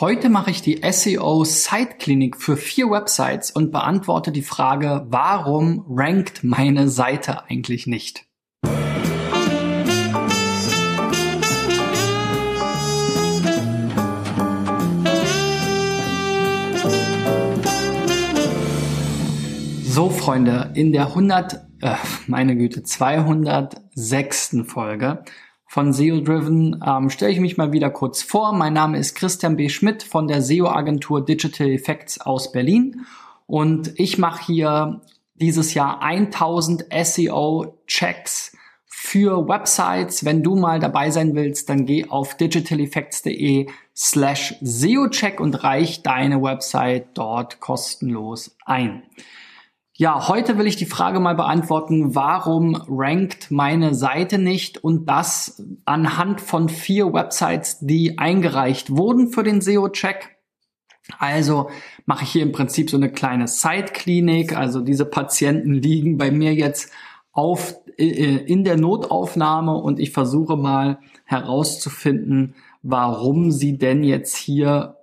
Heute mache ich die SEO Site Klinik für vier Websites und beantworte die Frage, warum rankt meine Seite eigentlich nicht? So, Freunde, in der 100, äh, meine Güte, 206. Folge von SEO Driven ähm, stelle ich mich mal wieder kurz vor. Mein Name ist Christian B. Schmidt von der SEO-Agentur Digital Effects aus Berlin und ich mache hier dieses Jahr 1000 SEO-Checks für Websites. Wenn du mal dabei sein willst, dann geh auf digitaleffects.de slash SEO-Check und reich deine Website dort kostenlos ein. Ja, heute will ich die Frage mal beantworten, warum rankt meine Seite nicht und das anhand von vier Websites, die eingereicht wurden für den SEO-Check. Also mache ich hier im Prinzip so eine kleine Site-Klinik. Also diese Patienten liegen bei mir jetzt auf, äh, in der Notaufnahme und ich versuche mal herauszufinden, warum sie denn jetzt hier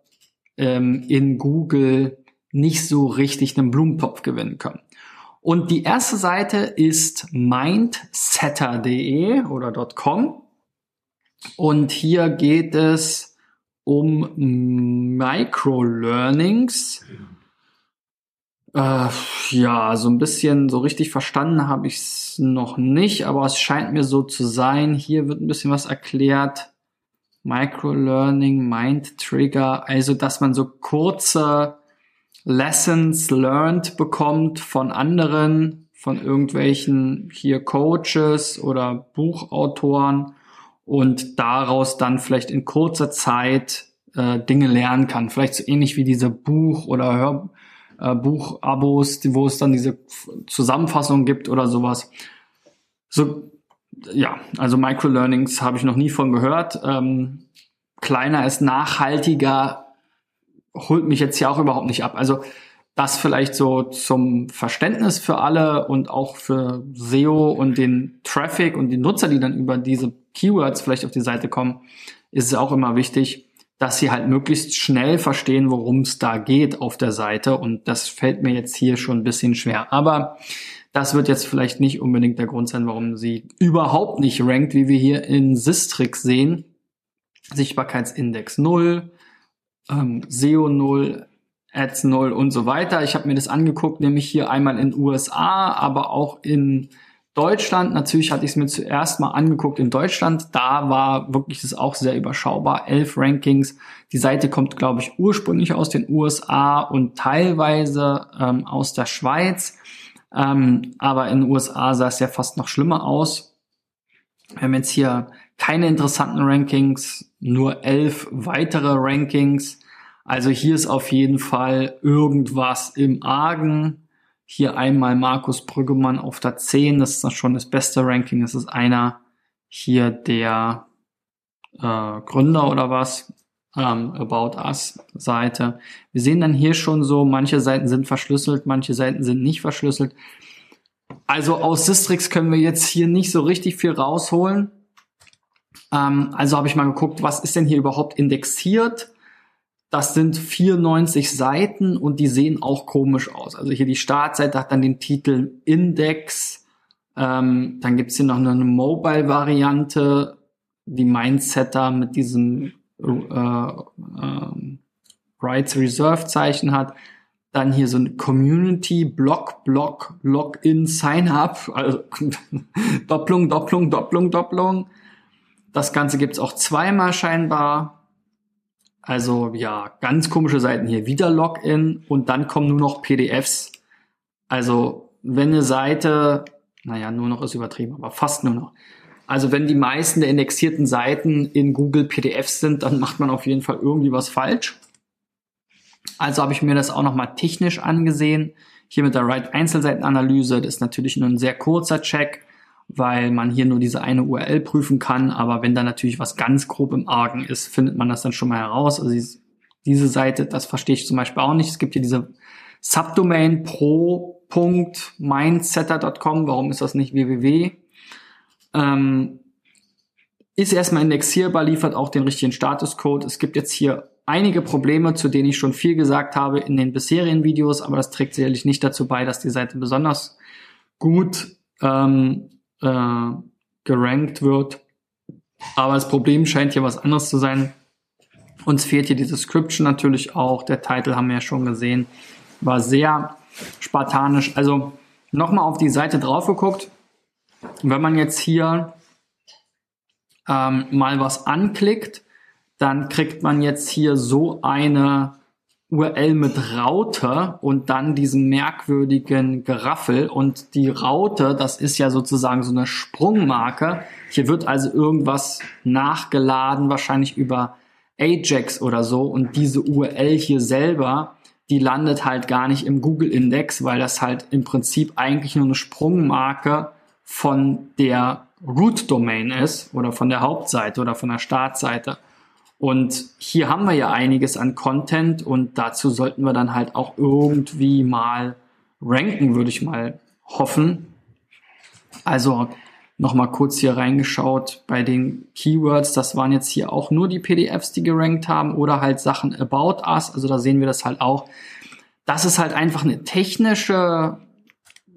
ähm, in Google nicht so richtig einen Blumentopf gewinnen können. Und die erste Seite ist mindsetter.de oder .com. Und hier geht es um Microlearnings. Äh, ja, so ein bisschen so richtig verstanden habe ich es noch nicht, aber es scheint mir so zu sein. Hier wird ein bisschen was erklärt. Microlearning, Mind Trigger, also dass man so kurze Lessons learned bekommt von anderen, von irgendwelchen hier Coaches oder Buchautoren und daraus dann vielleicht in kurzer Zeit äh, Dinge lernen kann. Vielleicht so ähnlich wie diese Buch- oder Hör äh, wo es dann diese Zusammenfassung gibt oder sowas. So, ja, also Microlearnings habe ich noch nie von gehört. Ähm, kleiner ist nachhaltiger holt mich jetzt hier auch überhaupt nicht ab. Also das vielleicht so zum Verständnis für alle und auch für SEO und den Traffic und die Nutzer, die dann über diese Keywords vielleicht auf die Seite kommen, ist es auch immer wichtig, dass sie halt möglichst schnell verstehen, worum es da geht auf der Seite. Und das fällt mir jetzt hier schon ein bisschen schwer. Aber das wird jetzt vielleicht nicht unbedingt der Grund sein, warum sie überhaupt nicht rankt, wie wir hier in Sistrix sehen. Sichtbarkeitsindex 0, ähm, SEO 0, Ads 0 und so weiter. Ich habe mir das angeguckt, nämlich hier einmal in USA, aber auch in Deutschland. Natürlich hatte ich es mir zuerst mal angeguckt in Deutschland. Da war wirklich das auch sehr überschaubar. Elf Rankings. Die Seite kommt, glaube ich, ursprünglich aus den USA und teilweise ähm, aus der Schweiz. Ähm, aber in den USA sah es ja fast noch schlimmer aus. Wir haben jetzt hier keine interessanten Rankings, nur elf weitere Rankings. Also hier ist auf jeden Fall irgendwas im Argen. Hier einmal Markus Brüggemann auf der 10, das ist schon das beste Ranking. Das ist einer hier der äh, Gründer oder was, ähm, About Us Seite. Wir sehen dann hier schon so, manche Seiten sind verschlüsselt, manche Seiten sind nicht verschlüsselt. Also aus Sistrix können wir jetzt hier nicht so richtig viel rausholen. Ähm, also habe ich mal geguckt, was ist denn hier überhaupt indexiert? Das sind 94 Seiten und die sehen auch komisch aus. Also hier die Startseite hat dann den Titel Index. Ähm, dann gibt's hier noch eine Mobile-Variante, die Mindsetter mit diesem äh, äh, Rights Reserve Zeichen hat. Dann hier so ein Community, Block, Block, Login, Sign Up, also Doppelung, Doppelung, Doppelung, Doppelung. Das Ganze gibt's auch zweimal scheinbar. Also ja, ganz komische Seiten hier. Wieder Login und dann kommen nur noch PDFs. Also wenn eine Seite, naja, nur noch ist übertrieben, aber fast nur noch. Also wenn die meisten der indexierten Seiten in Google PDFs sind, dann macht man auf jeden Fall irgendwie was falsch. Also habe ich mir das auch nochmal technisch angesehen. Hier mit der Right Einzelseitenanalyse, das ist natürlich nur ein sehr kurzer Check weil man hier nur diese eine URL prüfen kann. Aber wenn da natürlich was ganz grob im Argen ist, findet man das dann schon mal heraus. Also diese Seite, das verstehe ich zum Beispiel auch nicht. Es gibt hier diese Subdomain pro.mindsetter.com. Warum ist das nicht www? Ähm, ist erstmal indexierbar, liefert auch den richtigen Statuscode. Es gibt jetzt hier einige Probleme, zu denen ich schon viel gesagt habe in den bisherigen Videos, aber das trägt sicherlich nicht dazu bei, dass die Seite besonders gut ähm, äh, gerankt wird. Aber das Problem scheint hier was anderes zu sein. Uns fehlt hier die Description natürlich auch. Der Titel haben wir ja schon gesehen. War sehr spartanisch. Also nochmal auf die Seite drauf geguckt. Wenn man jetzt hier ähm, mal was anklickt, dann kriegt man jetzt hier so eine URL mit Raute und dann diesem merkwürdigen Geraffel. Und die Raute, das ist ja sozusagen so eine Sprungmarke. Hier wird also irgendwas nachgeladen, wahrscheinlich über Ajax oder so. Und diese URL hier selber, die landet halt gar nicht im Google-Index, weil das halt im Prinzip eigentlich nur eine Sprungmarke von der Root-Domain ist oder von der Hauptseite oder von der Startseite. Und hier haben wir ja einiges an Content und dazu sollten wir dann halt auch irgendwie mal ranken, würde ich mal hoffen. Also nochmal kurz hier reingeschaut bei den Keywords. Das waren jetzt hier auch nur die PDFs, die gerankt haben oder halt Sachen about us. Also da sehen wir das halt auch. Das ist halt einfach eine technische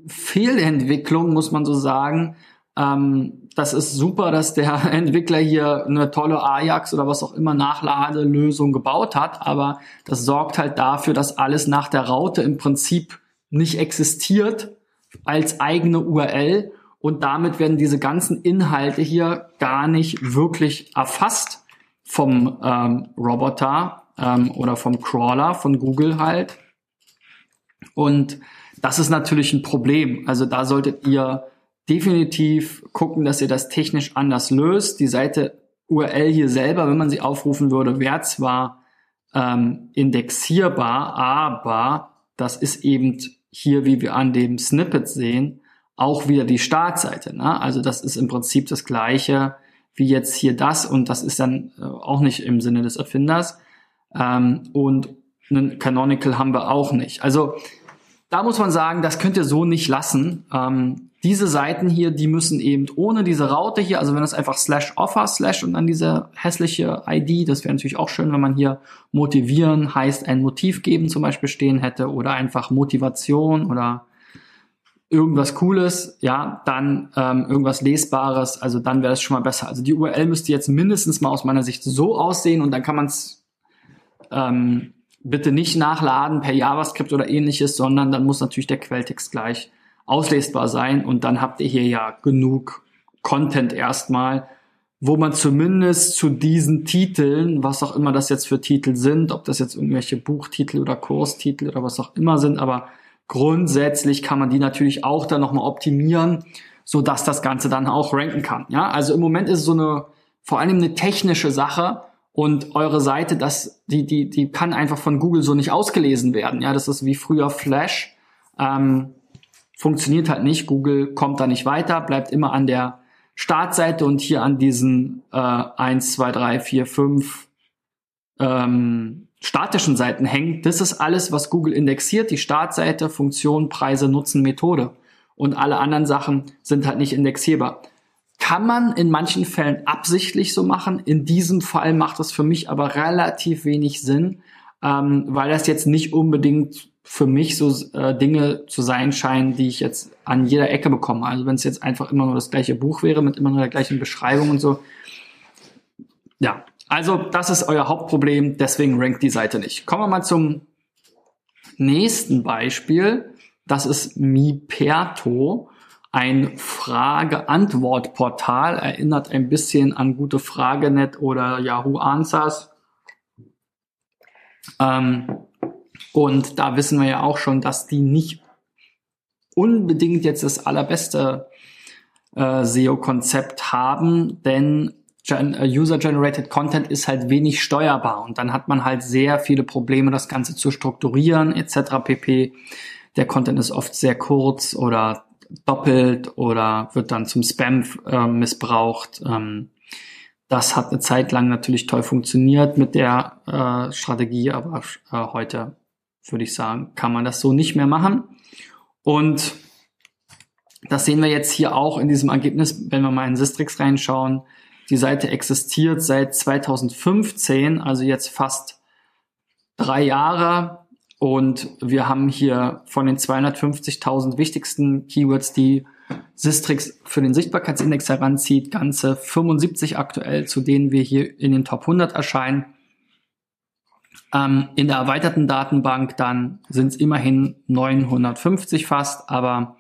Fehlentwicklung, muss man so sagen. Ähm, das ist super, dass der Entwickler hier eine tolle Ajax oder was auch immer Nachladelösung gebaut hat, aber das sorgt halt dafür, dass alles nach der Raute im Prinzip nicht existiert als eigene URL und damit werden diese ganzen Inhalte hier gar nicht wirklich erfasst vom ähm, Roboter ähm, oder vom Crawler von Google halt. Und das ist natürlich ein Problem. Also da solltet ihr definitiv gucken, dass ihr das technisch anders löst. Die Seite URL hier selber, wenn man sie aufrufen würde, wäre zwar ähm, indexierbar, aber das ist eben hier, wie wir an dem Snippet sehen, auch wieder die Startseite. Ne? Also das ist im Prinzip das gleiche wie jetzt hier das und das ist dann äh, auch nicht im Sinne des Erfinders. Ähm, und einen Canonical haben wir auch nicht. Also da muss man sagen, das könnt ihr so nicht lassen. Ähm, diese Seiten hier, die müssen eben ohne diese Raute hier, also wenn das einfach slash offer slash und dann diese hässliche ID, das wäre natürlich auch schön, wenn man hier motivieren heißt ein Motiv geben zum Beispiel stehen hätte oder einfach Motivation oder irgendwas Cooles, ja, dann ähm, irgendwas Lesbares, also dann wäre es schon mal besser. Also die URL müsste jetzt mindestens mal aus meiner Sicht so aussehen und dann kann man es ähm, bitte nicht nachladen per JavaScript oder ähnliches, sondern dann muss natürlich der Quelltext gleich auslesbar sein und dann habt ihr hier ja genug Content erstmal, wo man zumindest zu diesen Titeln, was auch immer das jetzt für Titel sind, ob das jetzt irgendwelche Buchtitel oder Kurstitel oder was auch immer sind, aber grundsätzlich kann man die natürlich auch dann nochmal optimieren, so dass das Ganze dann auch ranken kann. Ja, also im Moment ist es so eine, vor allem eine technische Sache, und eure Seite, das, die, die, die kann einfach von Google so nicht ausgelesen werden. Ja, das ist wie früher Flash. Ähm, funktioniert halt nicht. Google kommt da nicht weiter, bleibt immer an der Startseite und hier an diesen äh, 1, 2, 3, 4, 5 ähm, statischen Seiten hängt. Das ist alles, was Google indexiert. Die Startseite, Funktion, Preise, Nutzen, Methode. Und alle anderen Sachen sind halt nicht indexierbar. Kann man in manchen Fällen absichtlich so machen. In diesem Fall macht das für mich aber relativ wenig Sinn, ähm, weil das jetzt nicht unbedingt für mich so äh, Dinge zu sein scheinen, die ich jetzt an jeder Ecke bekomme. Also wenn es jetzt einfach immer nur das gleiche Buch wäre mit immer nur der gleichen Beschreibung und so. Ja, also das ist euer Hauptproblem, deswegen rankt die Seite nicht. Kommen wir mal zum nächsten Beispiel. Das ist Miperto ein Frage-Antwort-Portal, erinnert ein bisschen an Gute Fragenet oder Yahoo Answers. Ähm, und da wissen wir ja auch schon, dass die nicht unbedingt jetzt das allerbeste äh, SEO-Konzept haben, denn äh, User-Generated Content ist halt wenig steuerbar und dann hat man halt sehr viele Probleme, das Ganze zu strukturieren etc. pp. Der Content ist oft sehr kurz oder doppelt oder wird dann zum Spam äh, missbraucht. Ähm, das hat eine Zeit lang natürlich toll funktioniert mit der äh, Strategie, aber äh, heute würde ich sagen, kann man das so nicht mehr machen. Und das sehen wir jetzt hier auch in diesem Ergebnis, wenn wir mal in Sistrix reinschauen. Die Seite existiert seit 2015, also jetzt fast drei Jahre und wir haben hier von den 250.000 wichtigsten Keywords, die Sistrix für den Sichtbarkeitsindex heranzieht, ganze 75 aktuell, zu denen wir hier in den Top 100 erscheinen. Ähm, in der erweiterten Datenbank dann sind es immerhin 950 fast, aber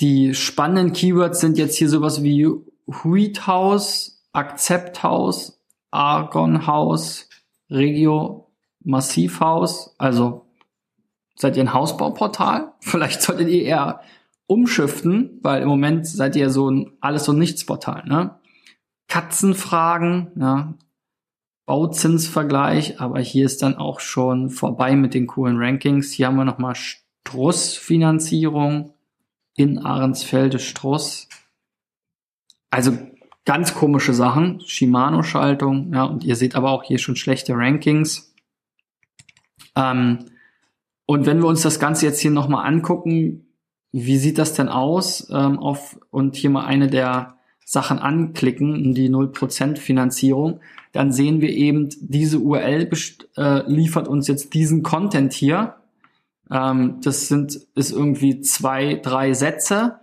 die spannenden Keywords sind jetzt hier sowas wie Wheat House, Accept House, Argon House, Regio Massivhaus. Also seid ihr ein Hausbauportal? Vielleicht solltet ihr eher umschiften, weil im Moment seid ihr so ein alles und nichts Portal, ne? Katzenfragen, ja, Bauzinsvergleich, aber hier ist dann auch schon vorbei mit den coolen Rankings. Hier haben wir nochmal Struss-Finanzierung in Ahrensfelde Struss. Also ganz komische Sachen. Shimano-Schaltung, ja, und ihr seht aber auch hier schon schlechte Rankings. Ähm, und wenn wir uns das Ganze jetzt hier nochmal angucken, wie sieht das denn aus? Ähm, auf, und hier mal eine der Sachen anklicken, die 0% Finanzierung, dann sehen wir eben, diese URL äh, liefert uns jetzt diesen Content hier. Ähm, das sind, ist irgendwie zwei, drei Sätze.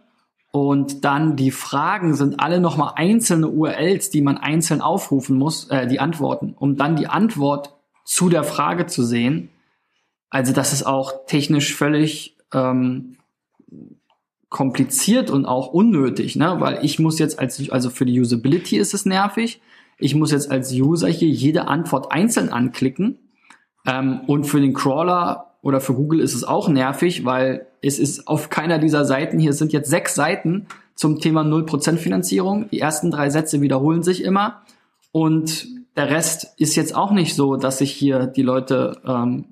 Und dann die Fragen sind alle nochmal einzelne URLs, die man einzeln aufrufen muss, äh, die Antworten, um dann die Antwort zu der Frage zu sehen. Also das ist auch technisch völlig ähm, kompliziert und auch unnötig, ne? weil ich muss jetzt als, also für die Usability ist es nervig, ich muss jetzt als User hier jede Antwort einzeln anklicken. Ähm, und für den Crawler oder für Google ist es auch nervig, weil es ist auf keiner dieser Seiten, hier. Sind jetzt sechs Seiten zum Thema 0% Finanzierung, die ersten drei Sätze wiederholen sich immer. Und der Rest ist jetzt auch nicht so, dass sich hier die Leute ähm,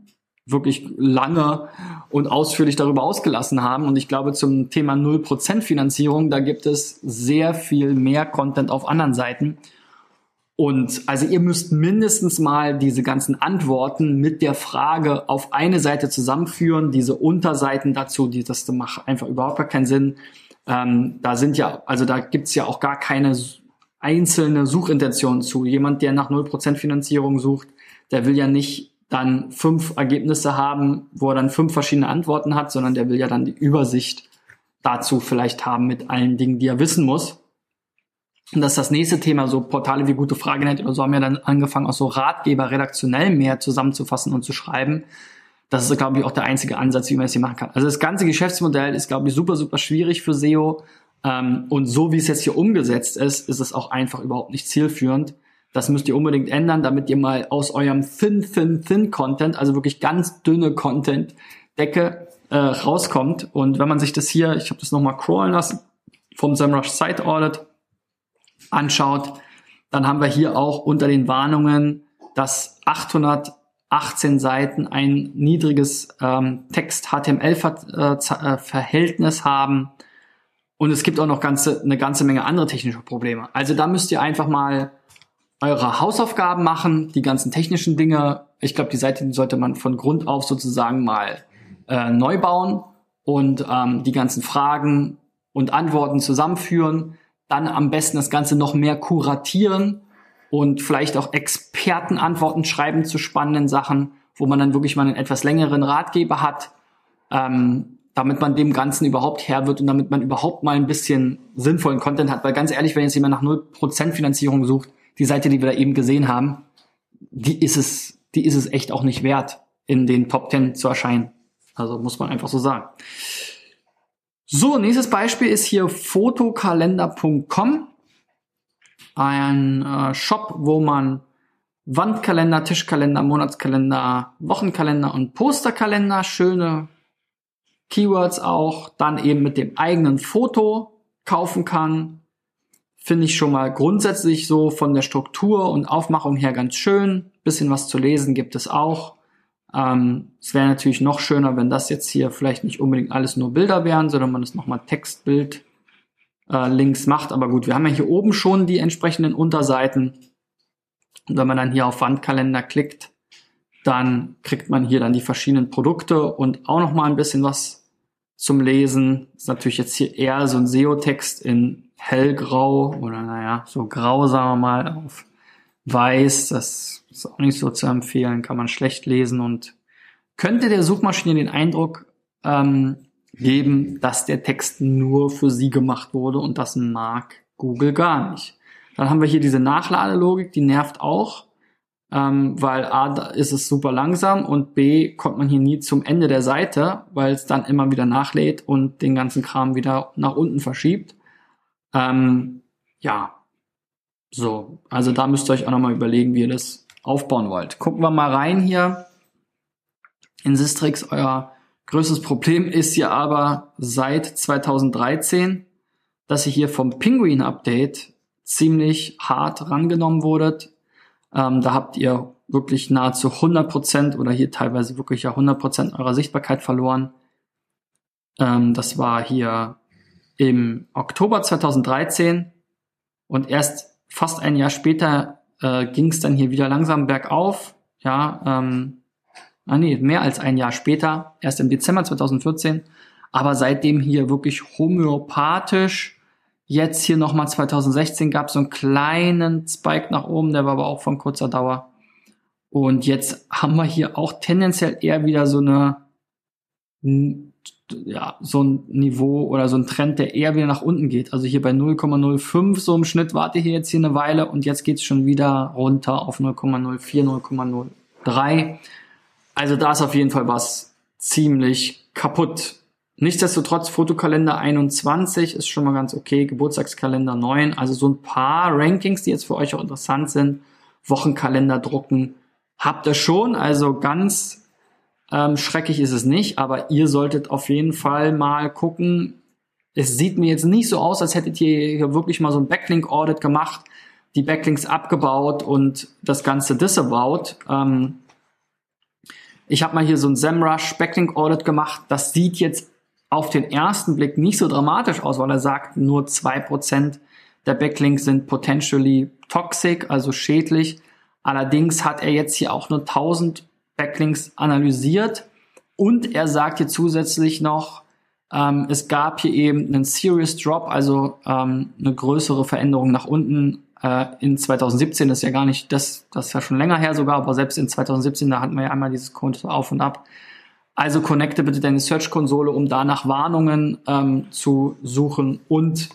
wirklich lange und ausführlich darüber ausgelassen haben. Und ich glaube, zum Thema 0% Finanzierung, da gibt es sehr viel mehr Content auf anderen Seiten. Und also ihr müsst mindestens mal diese ganzen Antworten mit der Frage auf eine Seite zusammenführen, diese Unterseiten dazu, die das macht einfach überhaupt gar keinen Sinn. Ähm, da sind ja, also da gibt's ja auch gar keine einzelne Suchintention zu. Jemand, der nach 0% Finanzierung sucht, der will ja nicht dann fünf Ergebnisse haben, wo er dann fünf verschiedene Antworten hat, sondern der will ja dann die Übersicht dazu vielleicht haben mit allen Dingen, die er wissen muss. Und das ist das nächste Thema, so Portale wie Gute Frage nennt oder so haben ja dann angefangen, auch so Ratgeber redaktionell mehr zusammenzufassen und zu schreiben. Das ist, glaube ich, auch der einzige Ansatz, wie man das hier machen kann. Also das ganze Geschäftsmodell ist, glaube ich, super, super schwierig für SEO. Ähm, und so wie es jetzt hier umgesetzt ist, ist es auch einfach überhaupt nicht zielführend. Das müsst ihr unbedingt ändern, damit ihr mal aus eurem thin, thin, thin Content, also wirklich ganz dünne Content-Decke äh, rauskommt. Und wenn man sich das hier, ich habe das nochmal crawlen lassen, vom SEMrush Site Audit anschaut, dann haben wir hier auch unter den Warnungen, dass 818 Seiten ein niedriges ähm, Text-HTML-Verhältnis äh, haben. Und es gibt auch noch ganze, eine ganze Menge andere technische Probleme. Also da müsst ihr einfach mal eure Hausaufgaben machen, die ganzen technischen Dinge. Ich glaube, die Seite sollte man von Grund auf sozusagen mal äh, neu bauen und ähm, die ganzen Fragen und Antworten zusammenführen. Dann am besten das Ganze noch mehr kuratieren und vielleicht auch Expertenantworten schreiben zu spannenden Sachen, wo man dann wirklich mal einen etwas längeren Ratgeber hat, ähm, damit man dem Ganzen überhaupt Herr wird und damit man überhaupt mal ein bisschen sinnvollen Content hat. Weil ganz ehrlich, wenn jetzt jemand nach 0% Finanzierung sucht, die Seite, die wir da eben gesehen haben, die ist es, die ist es echt auch nicht wert, in den Top 10 zu erscheinen. Also muss man einfach so sagen. So, nächstes Beispiel ist hier fotokalender.com. Ein äh, Shop, wo man Wandkalender, Tischkalender, Monatskalender, Wochenkalender und Posterkalender, schöne Keywords auch, dann eben mit dem eigenen Foto kaufen kann finde ich schon mal grundsätzlich so von der Struktur und Aufmachung her ganz schön. Bisschen was zu lesen gibt es auch. Ähm, es wäre natürlich noch schöner, wenn das jetzt hier vielleicht nicht unbedingt alles nur Bilder wären, sondern man es nochmal Textbild äh, Links macht. Aber gut, wir haben ja hier oben schon die entsprechenden Unterseiten. Und wenn man dann hier auf Wandkalender klickt, dann kriegt man hier dann die verschiedenen Produkte und auch noch mal ein bisschen was zum Lesen. Ist natürlich jetzt hier eher so ein SEO-Text in hellgrau oder naja, so grau, sagen wir mal, auf weiß, das ist auch nicht so zu empfehlen, kann man schlecht lesen und könnte der Suchmaschine den Eindruck ähm, geben, dass der Text nur für sie gemacht wurde und das mag Google gar nicht. Dann haben wir hier diese Nachladelogik, die nervt auch, ähm, weil A, ist es super langsam und B, kommt man hier nie zum Ende der Seite, weil es dann immer wieder nachlädt und den ganzen Kram wieder nach unten verschiebt. Ähm, ja, so, also da müsst ihr euch auch nochmal überlegen, wie ihr das aufbauen wollt. Gucken wir mal rein hier in Sistrix. Euer größtes Problem ist ja aber seit 2013, dass ihr hier vom Penguin Update ziemlich hart rangenommen wurdet. Ähm, da habt ihr wirklich nahezu 100% oder hier teilweise wirklich ja 100% eurer Sichtbarkeit verloren. Ähm, das war hier im Oktober 2013 und erst fast ein Jahr später äh, ging es dann hier wieder langsam bergauf. Ja, ähm, ah nee, mehr als ein Jahr später, erst im Dezember 2014. Aber seitdem hier wirklich homöopathisch Jetzt hier nochmal 2016 gab es so einen kleinen Spike nach oben, der war aber auch von kurzer Dauer. Und jetzt haben wir hier auch tendenziell eher wieder so eine, ja, so ein Niveau oder so ein Trend, der eher wieder nach unten geht. Also hier bei 0,05 so im Schnitt warte ich hier jetzt hier eine Weile und jetzt geht es schon wieder runter auf 0,04, 0,03. Also da ist auf jeden Fall was ziemlich kaputt. Nichtsdestotrotz Fotokalender 21 ist schon mal ganz okay, Geburtstagskalender 9, also so ein paar Rankings, die jetzt für euch auch interessant sind. Wochenkalender drucken habt ihr schon, also ganz ähm, schrecklich ist es nicht, aber ihr solltet auf jeden Fall mal gucken. Es sieht mir jetzt nicht so aus, als hättet ihr hier wirklich mal so ein Backlink-Audit gemacht, die Backlinks abgebaut und das Ganze disavowed. Ähm, ich habe mal hier so ein SEMrush Backlink Audit gemacht. Das sieht jetzt auf den ersten Blick nicht so dramatisch aus, weil er sagt, nur zwei Prozent der Backlinks sind potentially toxic, also schädlich. Allerdings hat er jetzt hier auch nur 1000 Backlinks analysiert und er sagt hier zusätzlich noch, ähm, es gab hier eben einen Serious Drop, also ähm, eine größere Veränderung nach unten äh, in 2017. Das ist ja gar nicht, das, das ist ja schon länger her sogar, aber selbst in 2017, da hatten wir ja einmal dieses Konto auf und ab. Also connecte bitte deine Search-Konsole, um da nach Warnungen ähm, zu suchen und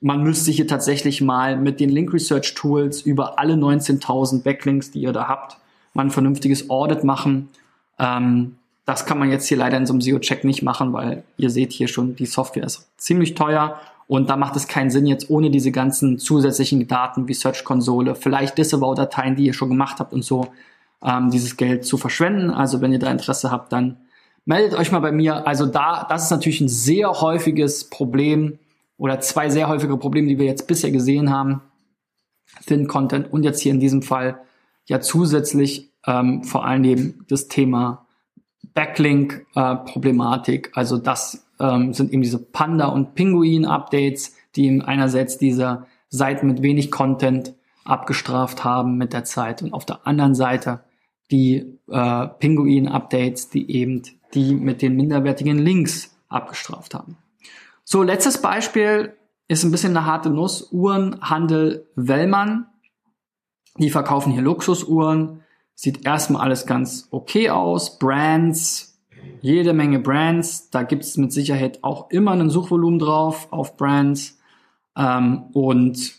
man müsste hier tatsächlich mal mit den Link Research Tools über alle 19.000 Backlinks, die ihr da habt, mal ein vernünftiges Audit machen. Ähm, das kann man jetzt hier leider in so einem SEO-Check nicht machen, weil ihr seht hier schon, die Software ist ziemlich teuer und da macht es keinen Sinn, jetzt ohne diese ganzen zusätzlichen Daten wie Search-Konsole, vielleicht Disavow-Dateien, die ihr schon gemacht habt und so, ähm, dieses Geld zu verschwenden. Also wenn ihr da Interesse habt, dann meldet euch mal bei mir. Also da, das ist natürlich ein sehr häufiges Problem oder zwei sehr häufige Probleme, die wir jetzt bisher gesehen haben. Thin Content und jetzt hier in diesem Fall ja zusätzlich ähm, vor allen Dingen das Thema Backlink-Problematik. Äh, also das ähm, sind eben diese Panda- und Pinguin-Updates, die eben einerseits diese Seiten mit wenig Content abgestraft haben mit der Zeit und auf der anderen Seite die äh, Pinguin-Updates, die eben die mit den minderwertigen Links abgestraft haben. So, letztes Beispiel ist ein bisschen eine harte Nuss. Uhrenhandel Wellmann. Die verkaufen hier Luxusuhren. Sieht erstmal alles ganz okay aus. Brands, jede Menge Brands. Da gibt es mit Sicherheit auch immer ein Suchvolumen drauf auf Brands. Ähm, und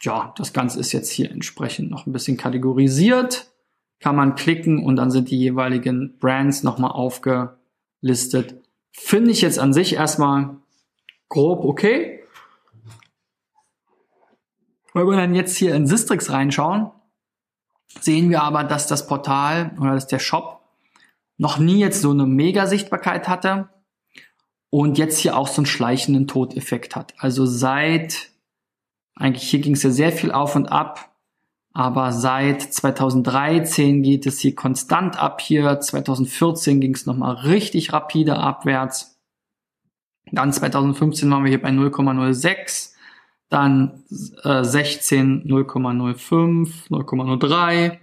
ja, das Ganze ist jetzt hier entsprechend noch ein bisschen kategorisiert kann man klicken und dann sind die jeweiligen Brands nochmal aufgelistet. Finde ich jetzt an sich erstmal grob okay. Wenn wir dann jetzt hier in Sistrix reinschauen, sehen wir aber, dass das Portal oder dass der Shop noch nie jetzt so eine Mega-Sichtbarkeit hatte und jetzt hier auch so einen schleichenden Todeffekt hat. Also seit, eigentlich hier ging es ja sehr viel auf und ab, aber seit 2013 geht es hier konstant ab hier. 2014 ging es nochmal richtig rapide abwärts. Dann 2015 waren wir hier bei 0,06. Dann äh, 16 0,05, 0,03.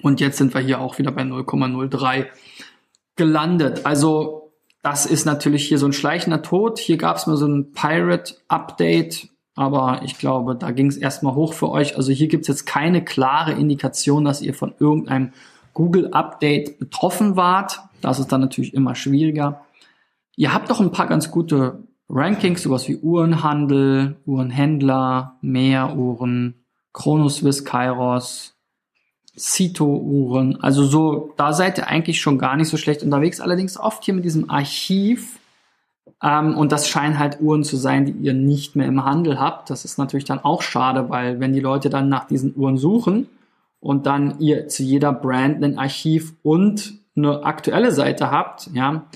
Und jetzt sind wir hier auch wieder bei 0,03 gelandet. Also das ist natürlich hier so ein schleichender Tod. Hier gab es mal so ein Pirate-Update aber ich glaube, da ging es erstmal hoch für euch. Also hier gibt es jetzt keine klare Indikation, dass ihr von irgendeinem Google-Update betroffen wart. Das ist dann natürlich immer schwieriger. Ihr habt doch ein paar ganz gute Rankings, sowas wie Uhrenhandel, Uhrenhändler, Meeruhren, Chronoswiss, Kairos, Cito-Uhren. Also so, da seid ihr eigentlich schon gar nicht so schlecht unterwegs. Allerdings oft hier mit diesem Archiv. Ähm, und das scheinen halt Uhren zu sein, die ihr nicht mehr im Handel habt. Das ist natürlich dann auch schade, weil wenn die Leute dann nach diesen Uhren suchen und dann ihr zu jeder Brand ein Archiv und eine aktuelle Seite habt, ja,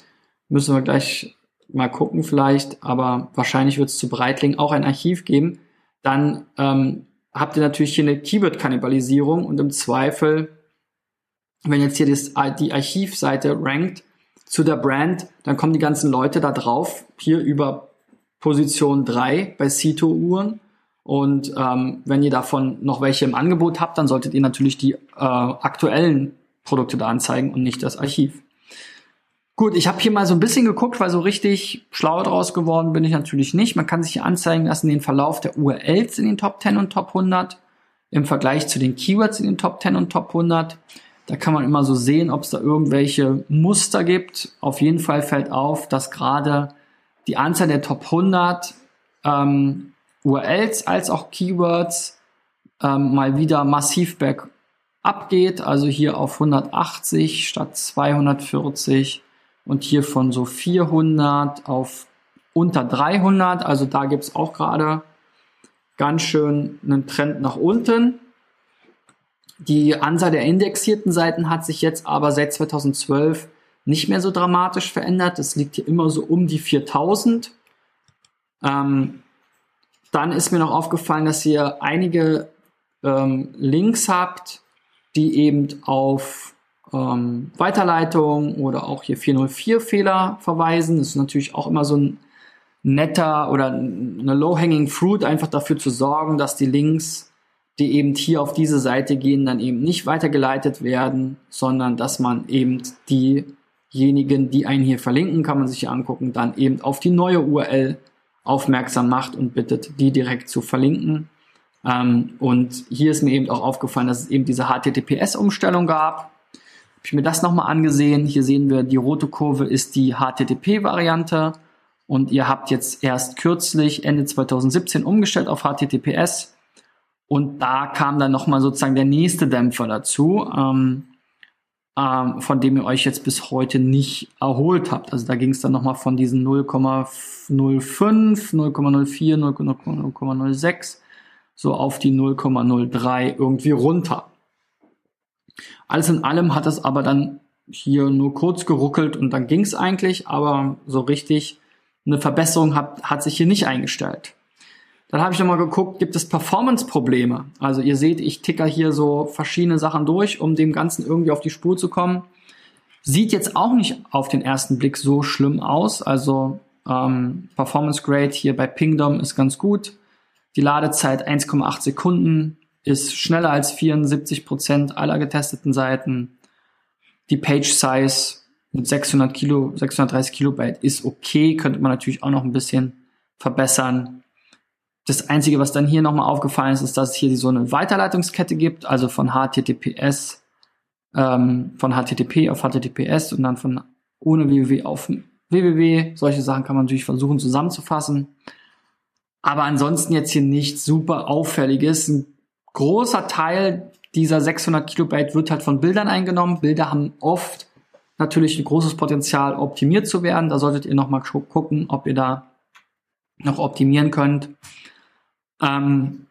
müssen wir gleich mal gucken vielleicht, aber wahrscheinlich wird es zu Breitling auch ein Archiv geben. Dann ähm, habt ihr natürlich hier eine Keyword-Kannibalisierung und im Zweifel, wenn jetzt hier das, die Archivseite rankt zu der Brand, dann kommen die ganzen Leute da drauf, hier über Position 3 bei Cito-Uhren. Und ähm, wenn ihr davon noch welche im Angebot habt, dann solltet ihr natürlich die äh, aktuellen Produkte da anzeigen und nicht das Archiv. Gut, ich habe hier mal so ein bisschen geguckt, weil so richtig schlau draus geworden bin ich natürlich nicht. Man kann sich hier anzeigen lassen den Verlauf der URLs in den Top 10 und Top 100 im Vergleich zu den Keywords in den Top 10 und Top 100. Da kann man immer so sehen, ob es da irgendwelche Muster gibt. Auf jeden Fall fällt auf, dass gerade die Anzahl der Top 100 ähm, URLs als auch Keywords ähm, mal wieder massiv bergab geht. Also hier auf 180 statt 240 und hier von so 400 auf unter 300. Also da gibt es auch gerade ganz schön einen Trend nach unten. Die Anzahl der indexierten Seiten hat sich jetzt aber seit 2012 nicht mehr so dramatisch verändert. Es liegt hier immer so um die 4000. Ähm, dann ist mir noch aufgefallen, dass ihr einige ähm, Links habt, die eben auf ähm, Weiterleitung oder auch hier 404-Fehler verweisen. Das ist natürlich auch immer so ein netter oder eine low-hanging fruit, einfach dafür zu sorgen, dass die Links, die eben hier auf diese Seite gehen, dann eben nicht weitergeleitet werden, sondern dass man eben diejenigen, die einen hier verlinken, kann man sich hier angucken, dann eben auf die neue URL aufmerksam macht und bittet, die direkt zu verlinken. Ähm, und hier ist mir eben auch aufgefallen, dass es eben diese HTTPS-Umstellung gab. Habe ich mir das nochmal angesehen. Hier sehen wir, die rote Kurve ist die HTTP-Variante. Und ihr habt jetzt erst kürzlich, Ende 2017, umgestellt auf HTTPS. Und da kam dann nochmal sozusagen der nächste Dämpfer dazu. Ähm, ähm, von dem ihr euch jetzt bis heute nicht erholt habt. Also da ging es dann nochmal von diesen 0,05, 0,04, 0,06 so auf die 0,03 irgendwie runter. Alles in allem hat es aber dann hier nur kurz geruckelt und dann ging es eigentlich, aber so richtig eine Verbesserung hat, hat sich hier nicht eingestellt. Dann habe ich nochmal geguckt, gibt es Performance-Probleme? Also ihr seht, ich ticker hier so verschiedene Sachen durch, um dem Ganzen irgendwie auf die Spur zu kommen. Sieht jetzt auch nicht auf den ersten Blick so schlimm aus. Also ähm, Performance Grade hier bei Pingdom ist ganz gut. Die Ladezeit 1,8 Sekunden ist schneller als 74 Prozent aller getesteten Seiten. Die Page Size mit 600 Kilo, 630 Kilobyte ist okay, könnte man natürlich auch noch ein bisschen verbessern. Das Einzige, was dann hier nochmal aufgefallen ist, ist, dass es hier so eine Weiterleitungskette gibt, also von HTTPS, ähm, von HTTP auf HTTPS und dann von ohne www auf www. Solche Sachen kann man natürlich versuchen zusammenzufassen. Aber ansonsten jetzt hier nichts super auffälliges. Ein großer Teil dieser 600 Kilobyte wird halt von Bildern eingenommen. Bilder haben oft natürlich ein großes Potenzial, optimiert zu werden. Da solltet ihr nochmal gucken, ob ihr da noch optimieren könnt. Ähm,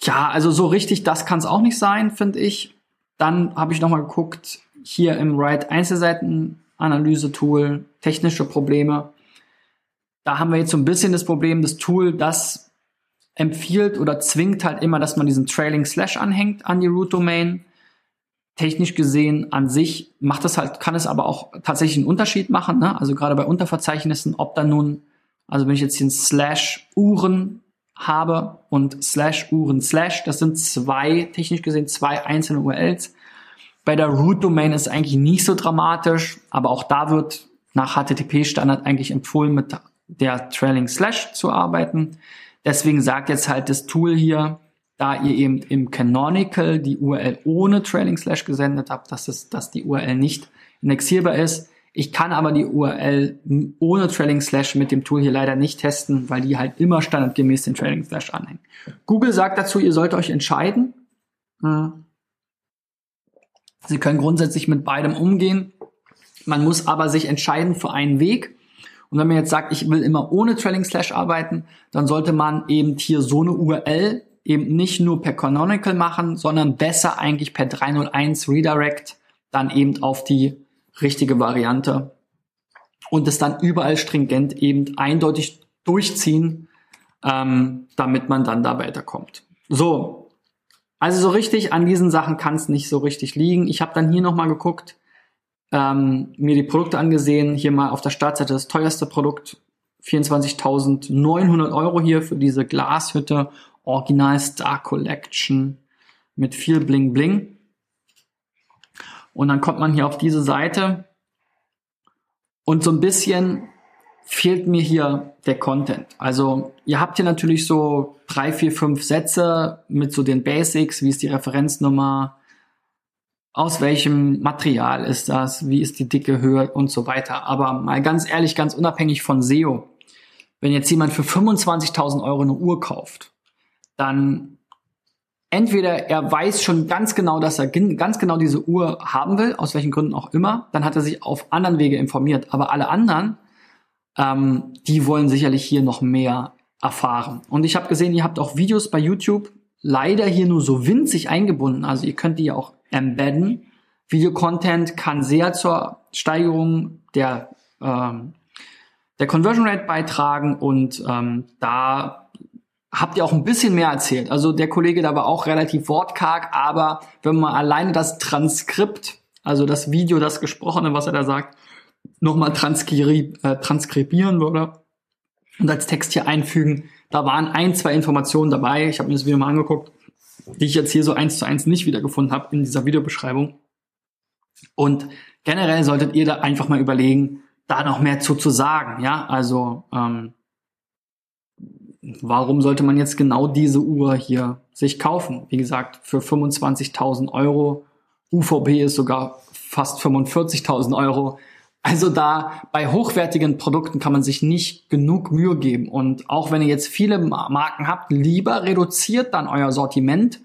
ja, also so richtig, das kann es auch nicht sein, finde ich. Dann habe ich nochmal geguckt, hier im Write Einzelseiten-Analyse-Tool, technische Probleme. Da haben wir jetzt so ein bisschen das Problem, das Tool, das empfiehlt oder zwingt halt immer, dass man diesen Trailing Slash anhängt an die Root Domain. Technisch gesehen an sich macht es halt, kann es aber auch tatsächlich einen Unterschied machen. Ne? Also gerade bei Unterverzeichnissen, ob da nun, also wenn ich jetzt den Slash Uhren habe und slash Uhren slash, das sind zwei, technisch gesehen, zwei einzelne URLs. Bei der Root-Domain ist es eigentlich nicht so dramatisch, aber auch da wird nach HTTP-Standard eigentlich empfohlen, mit der Trailing Slash zu arbeiten. Deswegen sagt jetzt halt das Tool hier, da ihr eben im Canonical die URL ohne Trailing Slash gesendet habt, dass, es, dass die URL nicht indexierbar ist. Ich kann aber die URL ohne Trailing Slash mit dem Tool hier leider nicht testen, weil die halt immer standardgemäß den Trailing Slash anhängen. Google sagt dazu, ihr sollt euch entscheiden. Sie können grundsätzlich mit beidem umgehen. Man muss aber sich entscheiden für einen Weg. Und wenn man jetzt sagt, ich will immer ohne Trailing Slash arbeiten, dann sollte man eben hier so eine URL eben nicht nur per Canonical machen, sondern besser eigentlich per 301 Redirect dann eben auf die richtige Variante und es dann überall stringent eben eindeutig durchziehen, ähm, damit man dann da weiterkommt. So, also so richtig an diesen Sachen kann es nicht so richtig liegen. Ich habe dann hier nochmal geguckt, ähm, mir die Produkte angesehen, hier mal auf der Startseite das teuerste Produkt, 24.900 Euro hier für diese Glashütte Original Star Collection mit viel Bling Bling. Und dann kommt man hier auf diese Seite und so ein bisschen fehlt mir hier der Content. Also ihr habt hier natürlich so drei, vier, fünf Sätze mit so den Basics, wie ist die Referenznummer, aus welchem Material ist das, wie ist die dicke Höhe und so weiter. Aber mal ganz ehrlich, ganz unabhängig von SEO, wenn jetzt jemand für 25.000 Euro eine Uhr kauft dann entweder er weiß schon ganz genau, dass er ganz genau diese Uhr haben will, aus welchen Gründen auch immer, dann hat er sich auf anderen Wege informiert. Aber alle anderen, ähm, die wollen sicherlich hier noch mehr erfahren. Und ich habe gesehen, ihr habt auch Videos bei YouTube, leider hier nur so winzig eingebunden. Also ihr könnt die ja auch embedden. Videocontent kann sehr zur Steigerung der, ähm, der Conversion Rate beitragen und ähm, da habt ihr auch ein bisschen mehr erzählt. Also der Kollege da war auch relativ wortkarg, aber wenn man alleine das Transkript, also das Video, das Gesprochene, was er da sagt, nochmal transkri äh, transkribieren würde und als Text hier einfügen, da waren ein, zwei Informationen dabei. Ich habe mir das Video mal angeguckt, die ich jetzt hier so eins zu eins nicht wiedergefunden habe in dieser Videobeschreibung. Und generell solltet ihr da einfach mal überlegen, da noch mehr zu, zu sagen. Ja, also ähm, warum sollte man jetzt genau diese Uhr hier sich kaufen? Wie gesagt, für 25.000 Euro. UVB ist sogar fast 45.000 Euro. Also da bei hochwertigen Produkten kann man sich nicht genug Mühe geben. Und auch wenn ihr jetzt viele Marken habt, lieber reduziert dann euer Sortiment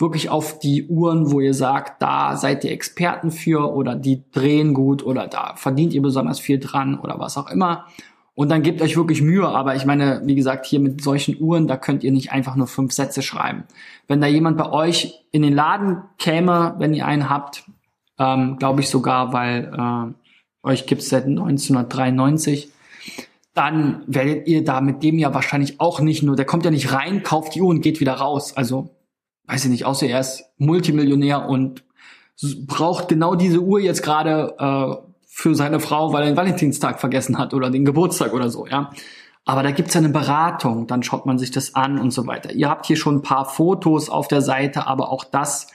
wirklich auf die Uhren, wo ihr sagt, da seid ihr Experten für oder die drehen gut oder da verdient ihr besonders viel dran oder was auch immer. Und dann gebt euch wirklich Mühe. Aber ich meine, wie gesagt, hier mit solchen Uhren, da könnt ihr nicht einfach nur fünf Sätze schreiben. Wenn da jemand bei euch in den Laden käme, wenn ihr einen habt, ähm, glaube ich sogar, weil äh, euch gibt's seit 1993, dann werdet ihr da mit dem ja wahrscheinlich auch nicht nur, der kommt ja nicht rein, kauft die Uhr und geht wieder raus. Also, weiß ich nicht, außer er ist Multimillionär und braucht genau diese Uhr jetzt gerade äh, für seine Frau, weil er den Valentinstag vergessen hat oder den Geburtstag oder so, ja. Aber da gibt's ja eine Beratung, dann schaut man sich das an und so weiter. Ihr habt hier schon ein paar Fotos auf der Seite, aber auch das,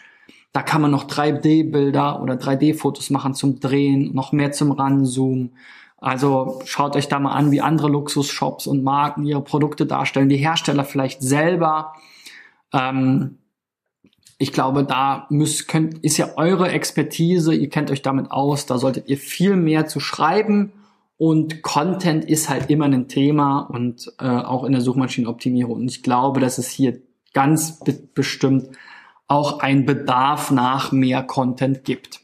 da kann man noch 3D-Bilder oder 3D-Fotos machen zum Drehen, noch mehr zum Ranzoomen. Also schaut euch da mal an, wie andere Luxusshops und Marken ihre Produkte darstellen, die Hersteller vielleicht selber. Ähm, ich glaube, da müsst, könnt, ist ja eure Expertise, ihr kennt euch damit aus, da solltet ihr viel mehr zu schreiben und Content ist halt immer ein Thema und äh, auch in der Suchmaschinenoptimierung. Und ich glaube, dass es hier ganz be bestimmt auch ein Bedarf nach mehr Content gibt.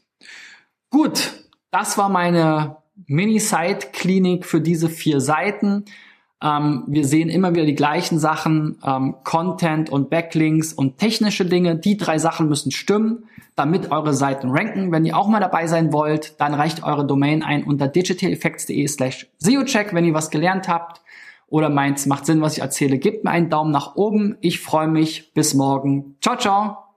Gut, das war meine Mini-Site-Klinik für diese vier Seiten. Ähm, wir sehen immer wieder die gleichen Sachen, ähm, Content und Backlinks und technische Dinge. Die drei Sachen müssen stimmen, damit eure Seiten ranken. Wenn ihr auch mal dabei sein wollt, dann reicht eure Domain ein unter digitaleffects.de slash SEOcheck, wenn ihr was gelernt habt oder meint, macht Sinn, was ich erzähle. Gebt mir einen Daumen nach oben. Ich freue mich. Bis morgen. Ciao, ciao.